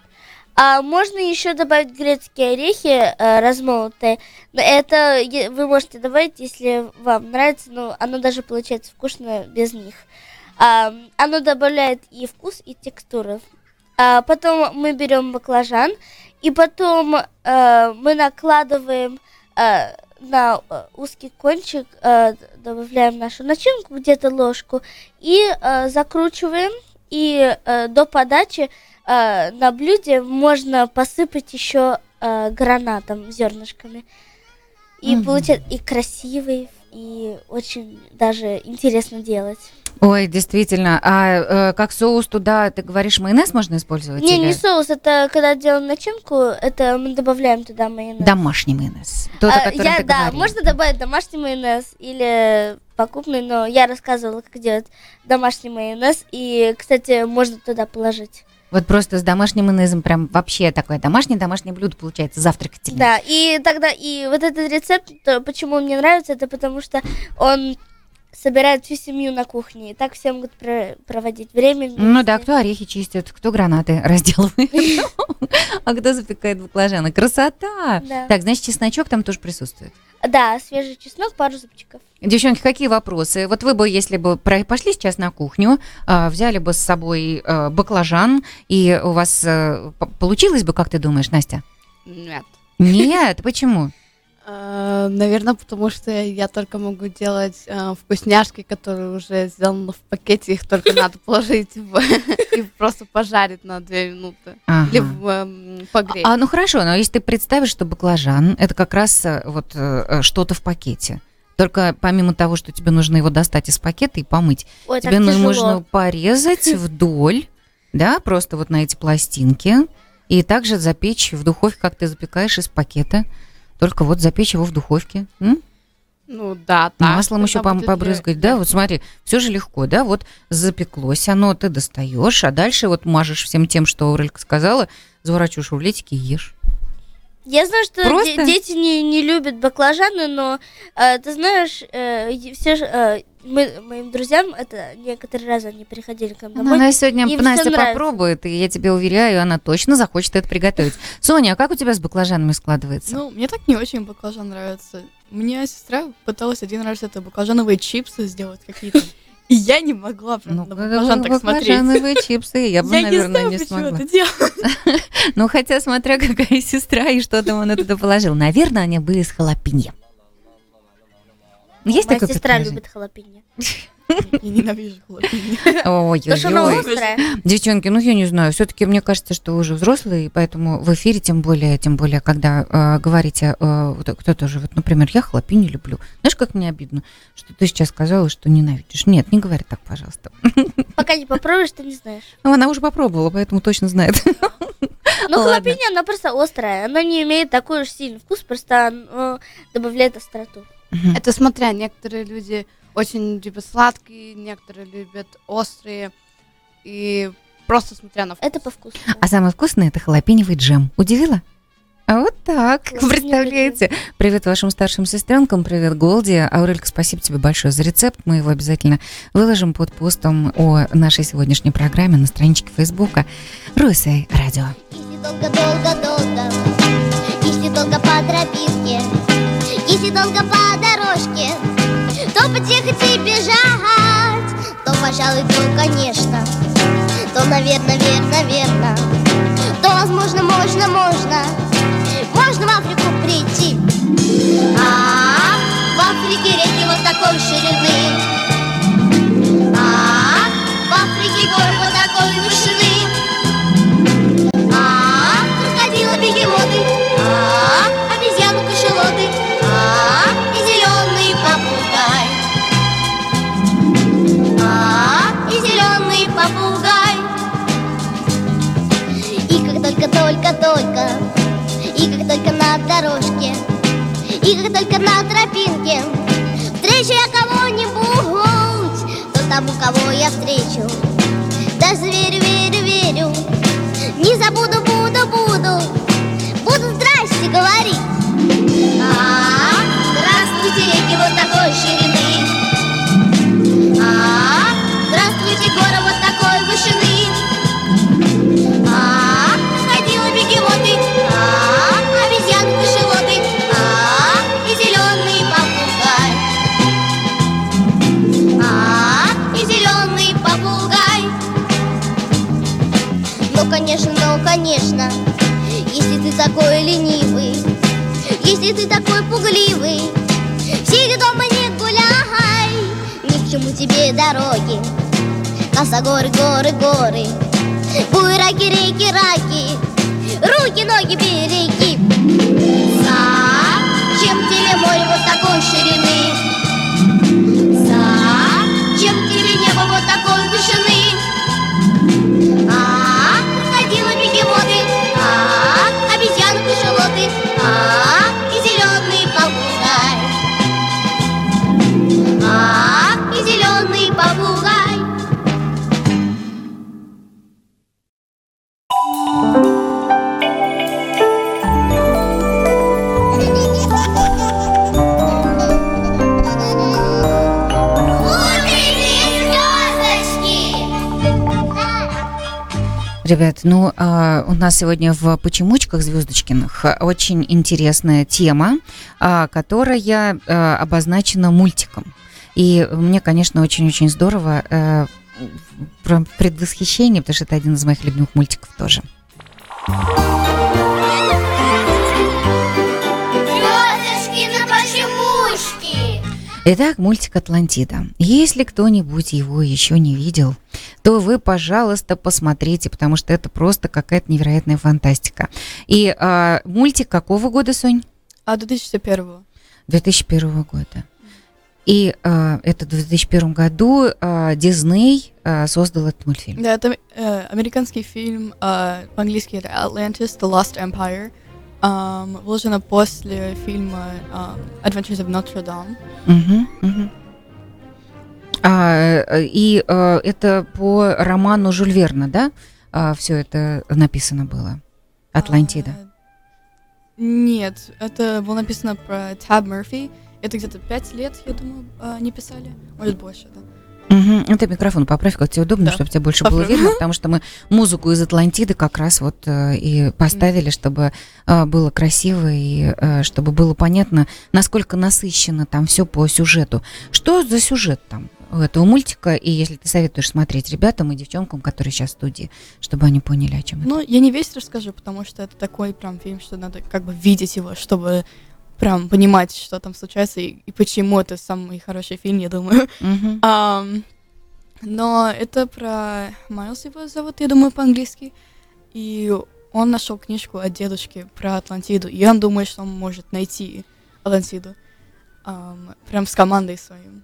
Speaker 3: А можно еще добавить грецкие орехи э, размолотые. Это вы можете добавить, если вам нравится, но оно даже получается вкусно без них. А, оно добавляет и вкус, и текстуру. А, потом мы берем баклажан, и потом э, мы накладываем э, на э, узкий кончик, э, добавляем нашу начинку, где-то ложку, и э, закручиваем. И э, до подачи э, на блюде можно посыпать еще э, гранатом, зернышками. И
Speaker 2: Мгм.
Speaker 3: получается и красивый, и очень даже интересно делать.
Speaker 2: Ой, действительно. А э, как соус туда, ты говоришь, майонез можно использовать?
Speaker 3: Не,
Speaker 2: или
Speaker 3: не соус, это когда делаем начинку, это мы добавляем туда майонез.
Speaker 2: Домашний майонез. Тот,
Speaker 3: А, я, да,
Speaker 2: говорила.
Speaker 3: можно добавить домашний майонез или покупный, но я рассказывала, как делать домашний майонез, и, кстати, можно туда положить.
Speaker 2: Вот просто с домашним майонезом прям вообще такое домашнее-домашнее блюдо получается, завтракательное.
Speaker 3: Да, и тогда, и вот этот рецепт, почему он мне нравится, это потому что он собирают всю семью на кухне. И так все могут про- проводить время вместе.
Speaker 2: Ну да, кто орехи чистит, кто гранаты разделывает, а кто запекает баклажаны. Красота! Так, значит, чесночок там тоже присутствует.
Speaker 3: Да, свежий чеснок, пару зубчиков.
Speaker 2: Девчонки, какие вопросы? Вот вы бы, если бы пошли сейчас на кухню, а, взяли бы с собой а, баклажан, и у вас п- получилось бы, как ты думаешь, Настя?
Speaker 5: Нет.
Speaker 2: Нет, почему?
Speaker 5: Наверное, потому что я только могу делать э, вкусняшки, которые уже сделаны в пакете, их только надо положить в- и просто пожарить на две минуты.
Speaker 2: Ага.
Speaker 5: Или в, эм, погреть.
Speaker 2: А, ну хорошо, но если ты представишь, что баклажан это как раз э, вот э, э, что-то в пакете. Только помимо того, что тебе нужно его достать из пакета и помыть,
Speaker 3: Ой,
Speaker 2: тебе ну- нужно порезать вдоль, да, просто вот на эти пластинки, и также запечь в духовке, как ты запекаешь из пакета. Только вот запечь его в духовке. м?
Speaker 5: Ну да, так.
Speaker 2: Маслом еще
Speaker 5: будет
Speaker 2: побрызгать, да, вот смотри, все же легко, да, вот запеклось оно, ты достаешь, а дальше вот мажешь всем тем, что Аурелька сказала, заворачиваешь рулетики и ешь.
Speaker 3: Я знаю, что
Speaker 2: Просто?
Speaker 3: дети не, не любят баклажаны, но э, ты знаешь, э, все же, э, мы, моим друзьям, это некоторые разы они приходили ко мне
Speaker 2: Ну,
Speaker 3: домой.
Speaker 2: Она сегодня
Speaker 3: им
Speaker 2: Настя
Speaker 3: нравится.
Speaker 2: попробует, и я тебе уверяю, она точно захочет это приготовить. Соня, а как у тебя с баклажанами складывается?
Speaker 4: Ну, мне так не очень баклажан нравится. Мне сестра пыталась один раз это баклажановые чипсы сделать какие-то. И я не могла прям
Speaker 2: Ну,
Speaker 4: на баклажан так смотреть.
Speaker 2: баклажановые чипсы, я бы,
Speaker 4: Я не
Speaker 2: наверное,
Speaker 4: знаю,
Speaker 2: не
Speaker 4: почему
Speaker 2: смогла.
Speaker 4: это делать.
Speaker 2: Ну, хотя, смотря какая сестра и что там она туда положила. Наверное, они были с халапеньо. Есть
Speaker 3: Моя
Speaker 2: такое
Speaker 3: сестра
Speaker 2: предположение?
Speaker 3: любит халапеньо.
Speaker 4: Я ненавижу халапеньо.
Speaker 3: Потому что она
Speaker 2: Ой-ой-ой.
Speaker 3: острая.
Speaker 2: Девчонки, ну я не знаю, все-таки мне кажется, что вы уже взрослые, и поэтому в эфире, тем более, тем более, когда э, говорите, э, вот кто-то же, вот, например, я хлопи не люблю. Знаешь, как мне обидно, что ты сейчас сказала, что ненавидишь. Нет, не говори так, пожалуйста.
Speaker 3: Пока не попробуешь, ты не знаешь.
Speaker 2: Ну, она уже попробовала, поэтому точно знает.
Speaker 3: Но
Speaker 2: Ладно.
Speaker 3: халапеньо, оно просто острое. Оно не имеет такой уж сильный вкус, просто оно добавляет остроту.
Speaker 5: Это смотря, некоторые люди очень любят сладкие, некоторые любят острые. И просто смотря на вкус.
Speaker 3: Это по вкусу.
Speaker 2: А самое вкусное это халапеневый джем. Удивила? А вот так,
Speaker 3: Классно,
Speaker 2: представляете? Привет вашим старшим сестренкам, привет Голди. Аурелька, спасибо тебе большое за рецепт. Мы его обязательно выложим под постом о нашей сегодняшней программе на страничке Фейсбука Русей Радио.
Speaker 7: Если долго-долго-долго, если долго по тропинке, если долго по дорожке, то потихо бежать, то, пожалуй, то, конечно, то, наверное, верно, верно, то, возможно, можно, можно, можно в Африку прийти. А кого я встречу, ленивый, если ты такой пугливый, сиди дома не гуляй, ни к чему тебе дороги, коса горы, горы, горы, буераки, реки, раки, руки, ноги береги. Зачем тебе море вот такой ширины?
Speaker 2: Ребят, ну а, у нас сегодня в почемучках звездочкиных очень интересная тема, а, которая а, обозначена мультиком. И мне, конечно, очень-очень здорово э, про предвосхищение, потому что это один из моих любимых мультиков тоже. Итак, мультик «Атлантида». Если кто-нибудь его еще не видел, то вы, пожалуйста, посмотрите, потому что это просто какая-то невероятная фантастика. И а, мультик какого года, Сонь?
Speaker 4: А 2001
Speaker 2: 2001 года. И а, это в 2001 году а, Дисней а, создал этот мультфильм.
Speaker 4: Да, это э, американский фильм, э, по-английски это Atlantis, The Lost Empire. Ам, выложено после фильма ам, Adventures of Notre Dame.
Speaker 2: Мгм, мгм. А, э, и э, это по роману Жюль Верна, да? все это написано было. Атлантида.
Speaker 4: А, нет, это было написано про Таб Мерфи. Это где-то пять лет, я думаю, а, не писали. Может, больше, да.
Speaker 2: Мгм. Это микрофон поправь, как тебе удобно,
Speaker 4: Да.
Speaker 2: чтобы тебе больше было
Speaker 4: Поправлю.
Speaker 2: видно, потому что мы музыку из Атлантиды как раз вот э, и поставили, чтобы э, было красиво и э, чтобы было понятно, насколько насыщенно там все по сюжету. Что за сюжет там у этого мультика? И если ты советуешь смотреть ребятам и девчонкам, которые сейчас в студии, чтобы они поняли, о чем это.
Speaker 4: Ну, я не весь расскажу, потому что это такой прям фильм, что надо как бы видеть его, чтобы прям понимать, что там случается и, и почему это самый хороший фильм, я думаю.
Speaker 2: Мгм.
Speaker 4: Ам, но это про Майлз его зовут, я думаю, по-английски. И он нашел книжку от дедушки про Атлантиду. И он думает, что он может найти Атлантиду. ам, прям с командой своим.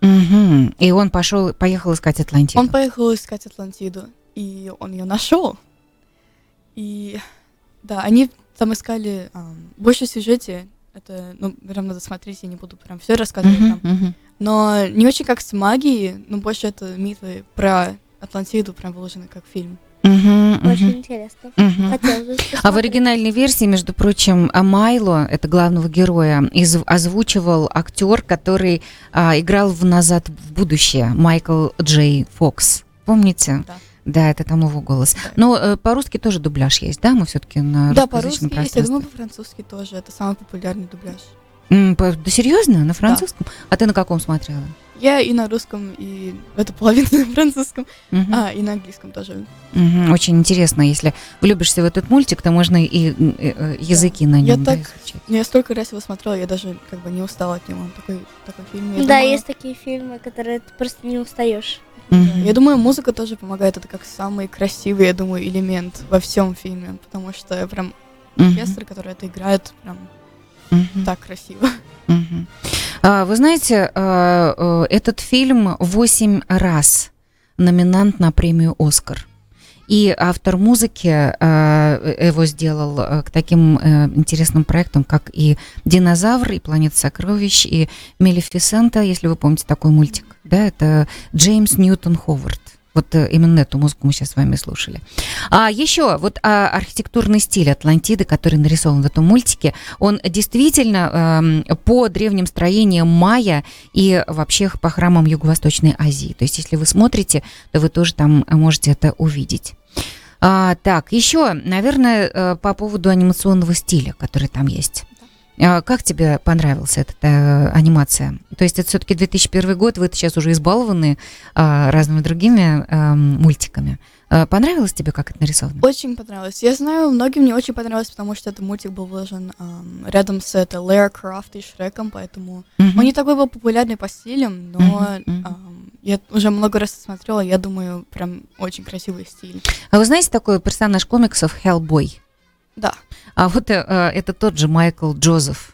Speaker 2: Мгм. И он пошел, поехал искать Атлантиду.
Speaker 4: Он поехал искать Атлантиду, и он ее нашел. И да, они там искали ам, больше сюжете. Это, ну, прям надо смотреть, я не буду прям все рассказывать
Speaker 2: Мгм,
Speaker 4: там.
Speaker 2: мгм.
Speaker 4: Но не очень как с магией, но больше это мифы про Атлантиду прям выложены как фильм.
Speaker 2: Мгм,
Speaker 3: Очень интересно.
Speaker 2: мгм.
Speaker 3: Хотелось бы
Speaker 2: А в оригинальной версии, между прочим, а Майло, это главного героя, из- озвучивал актер, который а, играл в «Назад в будущее», Майкл Джей Фокс. Помните?
Speaker 4: Да.
Speaker 2: Да, это там его голос.
Speaker 4: Да.
Speaker 2: Но э, по-русски тоже дубляж есть, да? Мы все-таки на
Speaker 4: да, по-русски есть, я думаю, по-французски тоже. Это самый популярный дубляж.
Speaker 2: М, по- да серьезно? На французском? А ты на каком смотрела?
Speaker 4: Я и на русском, и это половина на французском,
Speaker 2: Мгм.
Speaker 4: а, и на английском тоже.
Speaker 2: Мгм. Очень интересно, если влюбишься в этот мультик, то можно и э, э, языки на
Speaker 4: Я
Speaker 2: нем да,
Speaker 4: так-
Speaker 2: изучать.
Speaker 4: Ну, Я столько раз его смотрела, я даже как бы не устала от него. Он Такой, такой фильм. Я
Speaker 3: Да,
Speaker 4: думаю-
Speaker 3: есть такие фильмы, которые ты просто не устаешь.
Speaker 4: Я думаю, музыка тоже помогает. Это как самый красивый, я думаю, элемент во всем фильме. Потому что прям оркестр, который это играет, прям так красиво.
Speaker 2: А, Вы знаете, а, э, этот фильм восемь раз номинант на премию «Оскар». И автор музыки а, его сделал а, к таким э, интересным проектам, как и «Динозавр», и «Планета сокровищ», и «Мелефисента», если вы помните такой мультик. Да, это Джеймс Ньютон Ховард. Вот э, именно эту музыку мы сейчас с вами слушали. А еще вот а, архитектурный стиль Атлантиды, который нарисован в этом мультике, он действительно эм, по древним строениям майя и вообще по храмам Юго-Восточной Азии. То есть, если вы смотрите, то вы тоже там можете это увидеть. А, так, еще, наверное, э, по поводу анимационного стиля, который там есть. А, Как тебе понравилась эта э, анимация? То есть это все-таки 2001 год, вы сейчас уже избалованы а, разными другими эм, мультиками. А, Понравилось тебе, как это нарисовано?
Speaker 4: Очень понравилось. Я знаю, многим не очень понравилось, потому что этот мультик был выложен ам, рядом с это Лера Крафт и Шреком, поэтому
Speaker 2: Мгм.
Speaker 4: он не такой был популярный по стилям, но
Speaker 2: мгм.
Speaker 4: ам, я уже много раз смотрела, я думаю, прям очень красивый стиль.
Speaker 2: А вы знаете такой персонаж комиксов Хеллбой?
Speaker 4: Да.
Speaker 2: А вот э, э, это тот же Майкл Джозеф.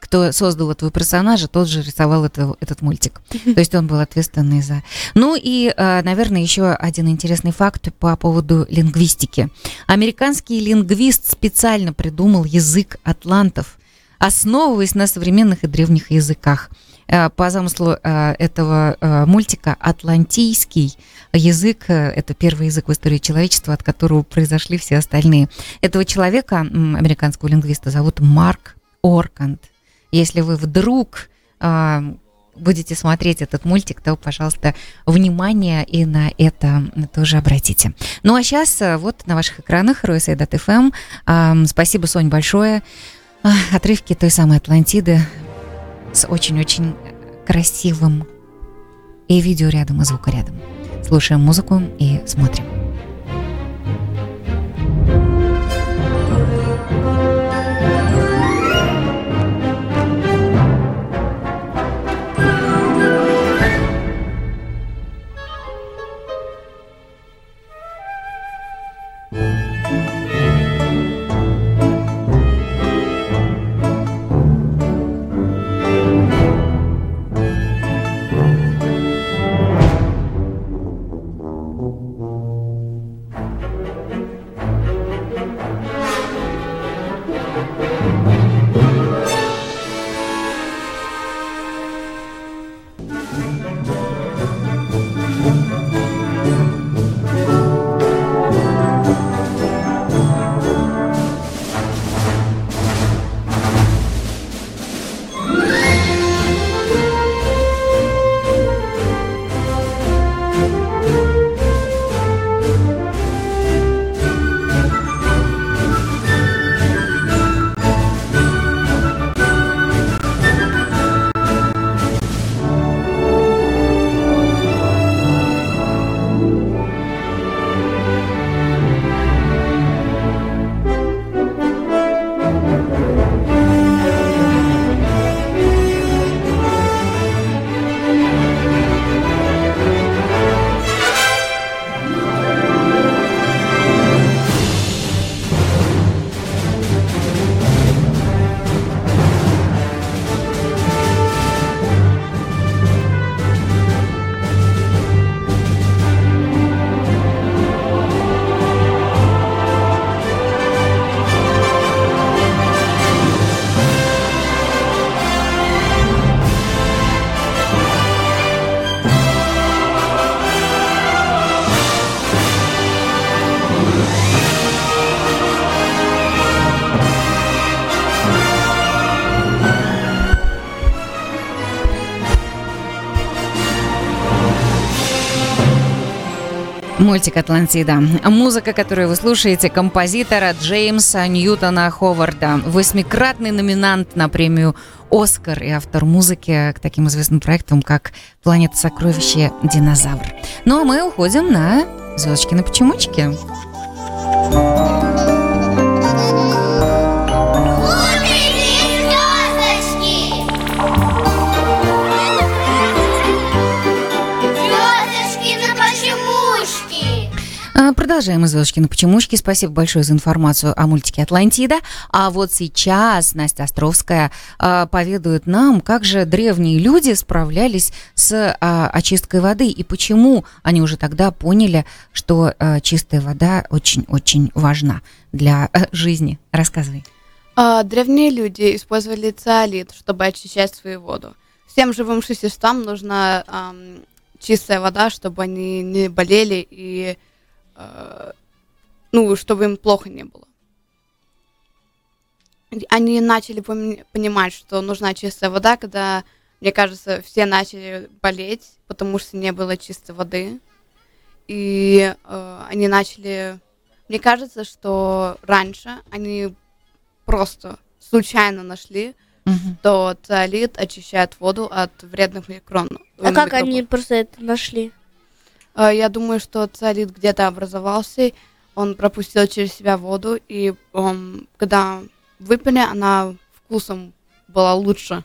Speaker 2: Кто создал этого персонажа, тот же рисовал это- этот мультик. То есть он был ответственный за... Ну и, э, наверное, еще один интересный факт по поводу лингвистики. Американский лингвист специально придумал язык атлантов, основываясь на современных и древних языках. Э, По замыслу э, этого э, мультика атлантийский язык это первый язык в истории человечества, от которого произошли все остальные. Этого человека, американского лингвиста, зовут Марк Оркант. Если вы вдруг будете смотреть этот мультик, то, пожалуйста, внимание и на это тоже обратите. Ну а сейчас вот на ваших экранах Ройсайдат.фм. Спасибо, Сонь, большое. Отрывки той самой Атлантиды с очень-очень красивым и видео рядом, и звука рядом. Слушаем музыку и смотрим. Мультик «Атлантида». Музыка, которую вы слушаете, композитора Джеймса Ньютона Ховарда. Восьмикратный номинант на премию «Оскар» и автор музыки к таким известным проектам, как «Планета сокровища», «Динозавр». Ну а мы уходим на «Звездочки на почемучке». Продолжаем «Звездочки почемучки». Спасибо большое за информацию о мультике «Атлантида». А вот сейчас Настя Островская э, поведает нам, как же древние люди справлялись с э, очисткой воды и почему они уже тогда поняли, что э, чистая вода очень-очень важна для э, жизни. Рассказывай.
Speaker 5: А, древние люди использовали циолит, чтобы очищать свою воду. Всем живым существам нужна чистая вода, чтобы они не болели и ну, чтобы им плохо не было. Они начали понимать, что нужна чистая вода, когда, мне кажется, все начали болеть, потому что не было чистой воды. И э, они начали... Мне кажется, что раньше они просто случайно нашли, угу. что циолит очищает воду от вредных микронов.
Speaker 3: А как они просто это нашли?
Speaker 5: Э, я думаю, что циолит где-то образовался, он пропустил через себя воду, и um, когда выпили, она вкусом была лучше.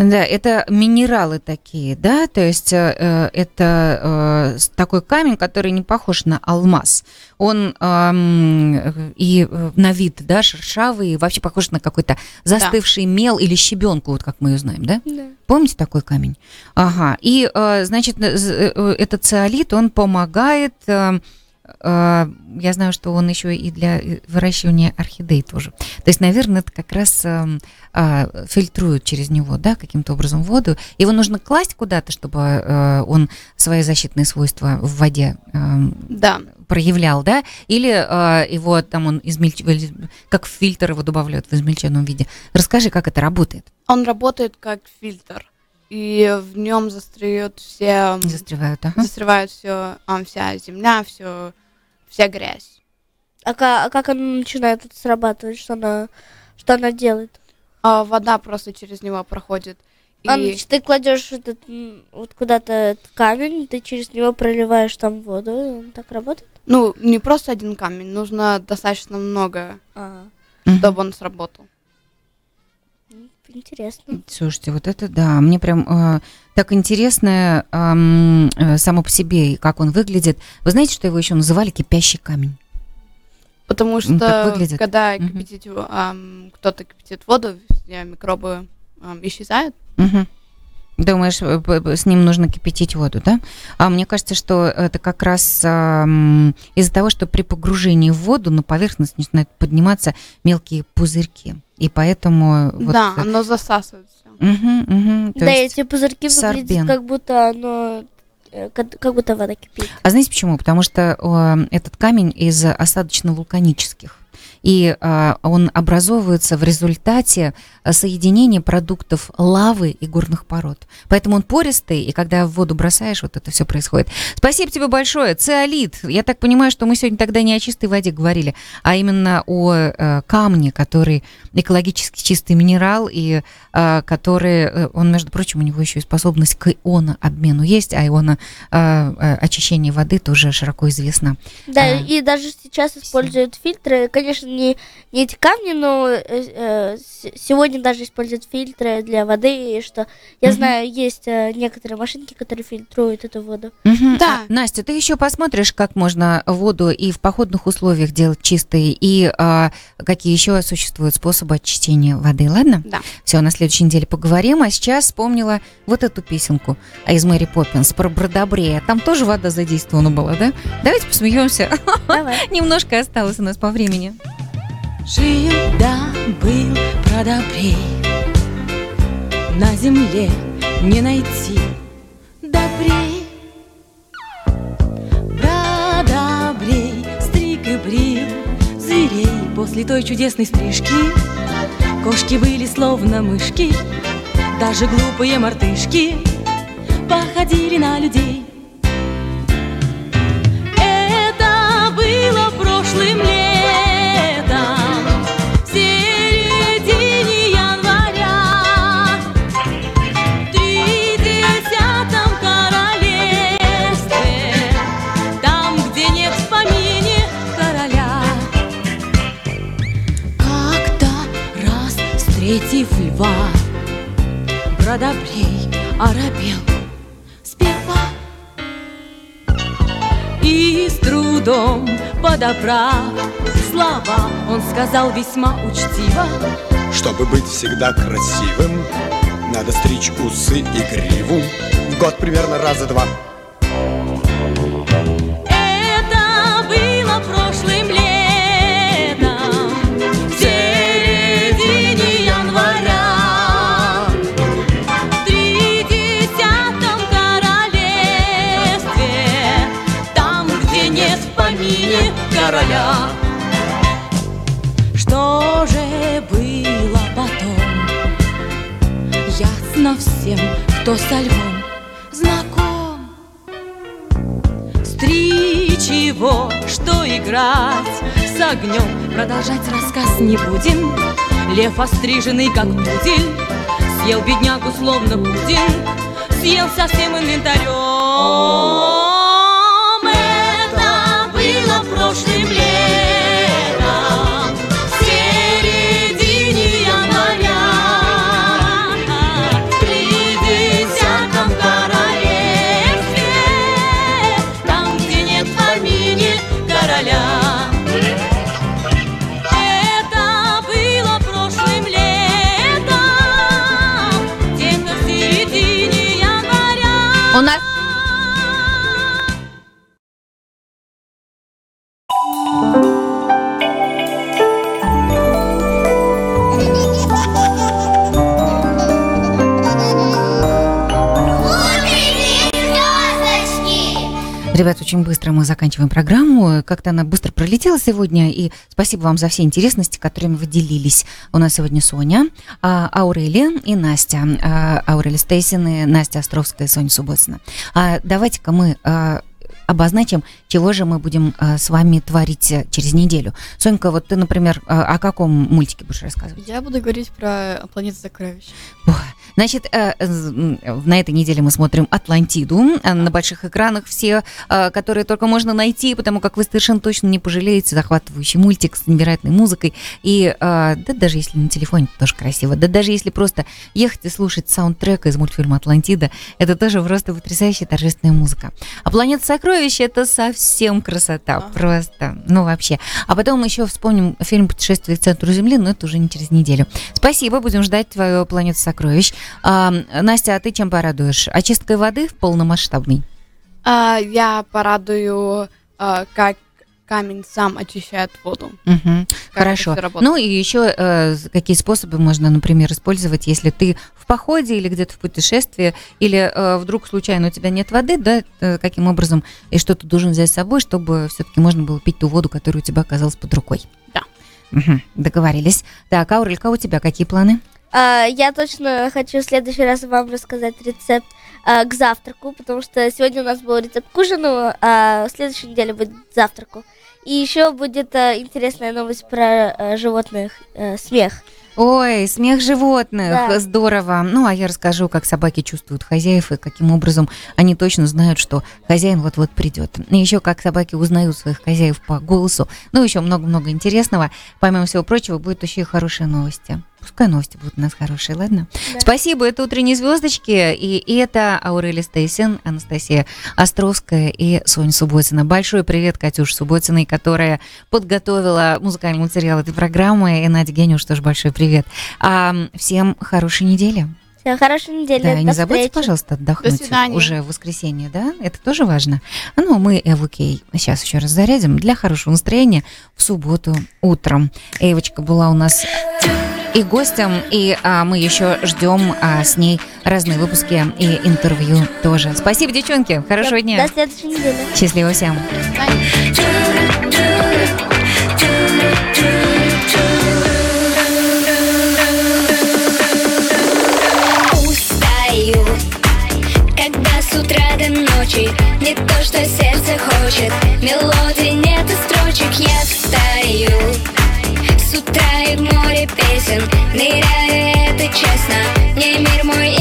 Speaker 2: Да, это минералы такие, да, то есть э, э это э, такой камень, который не похож на алмаз. Он э, и на вид, да, шершавый, и вообще похож на какой-то застывший да. мел или щебенку, вот как мы ее знаем, да? Да. Помните такой камень? Ага. И, э, значит, э, э, этот циолит, он помогает... Э, я знаю, что он еще и для выращивания орхидей тоже. То есть, наверное, это как раз эм, а, фильтруют через него, да, каким-то образом воду. Его нужно класть куда-то, чтобы э, он свои защитные свойства в воде эм, да. проявлял, да? Или э, его там он измельчивает, как фильтр его добавляют в измельченном виде. Расскажи, как это работает.
Speaker 5: Он работает как фильтр. и в нем застряют все,
Speaker 2: Застревают, ага.
Speaker 5: застревает все, вся земля, все, вся грязь.
Speaker 3: А, ка- а как она начинает это срабатывать? Что она, что она делает?
Speaker 5: А вода просто через него проходит. И
Speaker 3: А, значит, ты кладешь этот, вот куда-то этот камень, ты через него проливаешь там воду, и он так работает?
Speaker 5: ну не просто один камень, нужно достаточно много,
Speaker 3: А,
Speaker 5: чтобы он сработал.
Speaker 3: Интересно.
Speaker 2: Слушайте, вот это да, мне прям э, так интересно э, само по себе, и как он выглядит. Вы знаете, что его еще называли кипящий камень?
Speaker 5: Потому что
Speaker 2: выглядит.
Speaker 5: когда кипятить, ам, кто-то кипятит воду, все микробы ам, исчезают.
Speaker 2: Мгм. Думаешь, э, с ним нужно кипятить воду, да? А мне кажется, что это как раз ам, из-за того, что при погружении в воду на поверхность начинают подниматься мелкие пузырьки. И поэтому... вот,
Speaker 5: да,
Speaker 2: э,
Speaker 5: оно засасывает все.
Speaker 2: мгм, мгм, то
Speaker 3: да,
Speaker 2: есть-
Speaker 3: эти пузырьки
Speaker 2: сорбен.
Speaker 3: выглядят как будто оно, э, как, как будто вода кипит.
Speaker 2: А знаете почему? Потому что э, этот камень из осадочно-вулканических. И э, он образовывается в результате э, соединения продуктов лавы и горных пород. Поэтому он пористый, и когда в воду бросаешь, вот это все происходит. Спасибо тебе большое. Циолит. Я так понимаю, что мы сегодня тогда не о чистой воде говорили, а именно о э, камне, который экологически чистый минерал, и э, который, э, он, между прочим, у него еще и способность к ионообмену есть, а иона э, э, очищение воды тоже широко известно.
Speaker 3: Да,
Speaker 2: А.
Speaker 3: и даже сейчас используют фильтры. Конечно, не, не эти камни, но э, э, сегодня даже используют фильтры для воды. И что я
Speaker 2: Мгм.
Speaker 3: знаю, есть э, некоторые машинки, которые фильтруют эту воду.
Speaker 5: Да.
Speaker 2: А, Настя, ты еще посмотришь, как можно воду и в походных условиях делать чистой, и а, какие еще существуют способы очищения воды, ладно?
Speaker 5: Да.
Speaker 2: Все, на следующей неделе поговорим. А сейчас вспомнила вот эту песенку а из Мэри Поппинс про Бродобрея. Там тоже вода задействована была, да? Давайте посмеемся.
Speaker 3: Давай.
Speaker 2: Немножко осталось у нас по времени.
Speaker 8: Жил да был продобрей На земле не найти добрей. Продобрей стриг и брил Зверей после той чудесной стрижки. Кошки были словно мышки Даже глупые мартышки Походили на людей. Это было прошлым летом встретив льва Бродобрей оробел сперва и с трудом подобрав слова, он сказал весьма учтиво.
Speaker 9: Чтобы быть всегда красивым, надо стричь усы и гриву в год примерно раза два.
Speaker 8: Нет в помине короля. Что же было потом? Ясно всем, кто со львом знаком. Стричь его, что играть с огнем Продолжать рассказ не будем Лев остриженный, как пудель Съел беднягу, словно пудинг Съел со всем инвентарем
Speaker 2: очень быстро мы заканчиваем программу. Как-то она быстро пролетела сегодня. И спасибо вам за все интересности, которыми вы делились. У нас сегодня Соня, а, Аурелия и Настя. А, Аурелия Стейсин и Настя Островская и Соня Субботина. А, давайте-ка мы обозначим, чего же мы будем а, с вами творить э, через неделю. Сонька, вот ты, например, а, о каком мультике будешь рассказывать?
Speaker 4: Я буду говорить про планету сокровищ.
Speaker 2: Значит, э, на этой неделе мы смотрим «Атлантиду» э, на больших экранах все, э, которые только можно найти, потому как вы совершенно точно не пожалеете. Захватывающий мультик с невероятной музыкой. И э, да даже если на телефоне, это тоже красиво. Да даже если просто ехать и слушать саундтрек из мультфильма «Атлантида», это тоже просто потрясающая торжественная музыка. А «Планета сокровищ» — это совсем красота,
Speaker 4: Ага.
Speaker 2: просто, ну вообще. А потом еще вспомним фильм «Путешествие к центру Земли», но это уже не через неделю. Спасибо, будем ждать твою «Планету сокровищ». А, Настя, а ты чем порадуешь? Очисткой воды в полномасштабной?
Speaker 5: А, я порадую, а, как камень сам очищает воду. Как
Speaker 2: Хорошо. Ну и еще э, какие способы можно, например, использовать, если ты в походе или где-то в путешествии, или э, вдруг случайно у тебя нет воды, да, э, каким образом и что ты должен взять с собой, чтобы все-таки можно было пить ту воду, которая у тебя оказалась под рукой?
Speaker 5: Да.
Speaker 2: Мгм, договорились. Так, Аурелька, у тебя какие планы?
Speaker 3: А, я точно хочу в следующий раз вам рассказать рецепт а, к завтраку, потому что сегодня у нас был рецепт к ужину, а в следующей неделе будет к завтраку. И еще будет а, интересная новость про а, животных, э, смех.
Speaker 2: Ой, смех животных,
Speaker 3: Да.
Speaker 2: здорово. Ну, а я расскажу, как собаки чувствуют хозяев и каким образом они точно знают, что хозяин вот-вот придет. И еще как собаки узнают своих хозяев по голосу. Ну, еще много-много интересного. Помимо всего прочего, будут еще и хорошие новости. Пускай новости будут у нас хорошие, ладно?
Speaker 3: Да.
Speaker 2: Спасибо, это «Утренние звездочки», и, и это Аурелия Стейсен, Анастасия Островская и Соня Субботина. Большой привет Катюше Субботиной, которая подготовила музыкальный материал этой программы, и Надя Гениуш тоже большой привет. А, всем хорошей недели.
Speaker 3: Всем хорошей недели.
Speaker 2: Да, и не
Speaker 3: до
Speaker 2: забудьте,
Speaker 3: встречи.
Speaker 2: пожалуйста, отдохнуть
Speaker 5: До свидания.
Speaker 2: уже в воскресенье, да? Это тоже важно. А Ну, мы Эвокей сейчас еще раз зарядим для хорошего настроения в субботу утром. Эвочка была у нас и гостем, и а, мы еще ждем а, с ней разные выпуски и интервью тоже. Спасибо, девчонки. Хорошего
Speaker 3: До-
Speaker 2: дня.
Speaker 3: До следующей недели.
Speaker 2: Счастливо всем.
Speaker 10: Устаю, когда с утра до ночи Не то, что сердце хочет Мелодий нет и строчек Я встаю с утра и в море песен Ныряю, это честно. Мне мир мой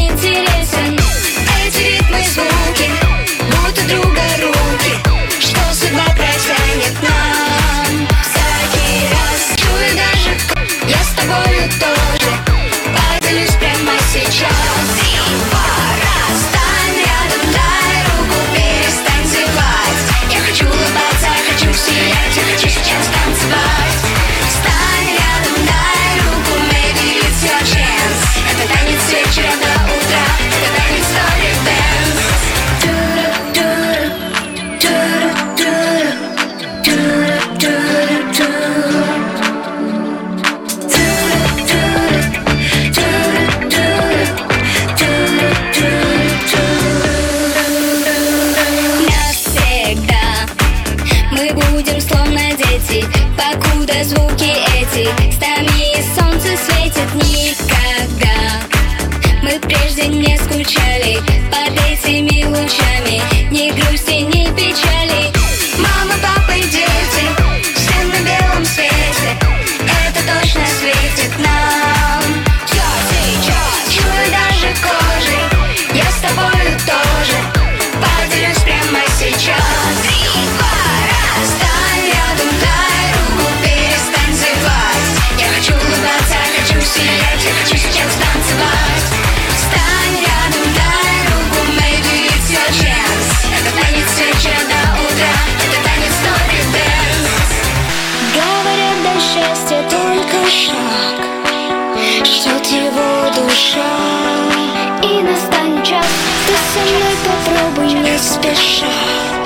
Speaker 10: скучали. Под этими лучами Ни грусти, ни special